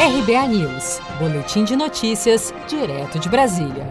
RBA News, Boletim de Notícias, direto de Brasília.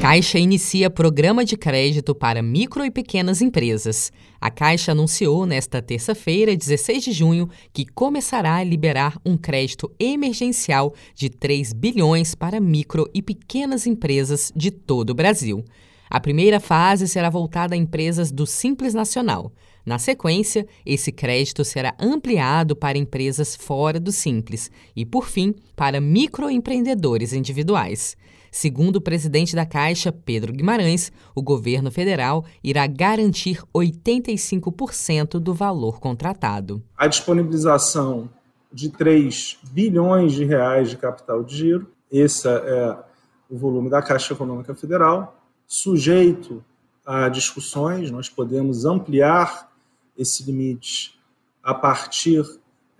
Caixa inicia programa de crédito para micro e pequenas empresas. A Caixa anunciou nesta terça-feira, 16 de junho, que começará a liberar um crédito emergencial de 3 bilhões para micro e pequenas empresas de todo o Brasil. A primeira fase será voltada a empresas do Simples Nacional. Na sequência, esse crédito será ampliado para empresas fora do Simples e, por fim, para microempreendedores individuais. Segundo o presidente da Caixa, Pedro Guimarães, o governo federal irá garantir 85% do valor contratado. A disponibilização de 3 bilhões de reais de capital de giro, esse é o volume da Caixa Econômica Federal, sujeito a discussões, nós podemos ampliar esse limite a partir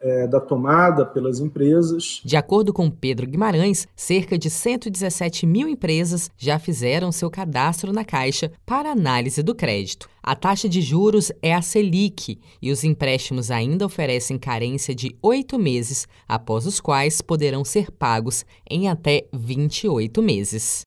é, da tomada pelas empresas. De acordo com Pedro Guimarães, cerca de 117 mil empresas já fizeram seu cadastro na Caixa para análise do crédito. A taxa de juros é a Selic e os empréstimos ainda oferecem carência de oito meses, após os quais poderão ser pagos em até 28 meses.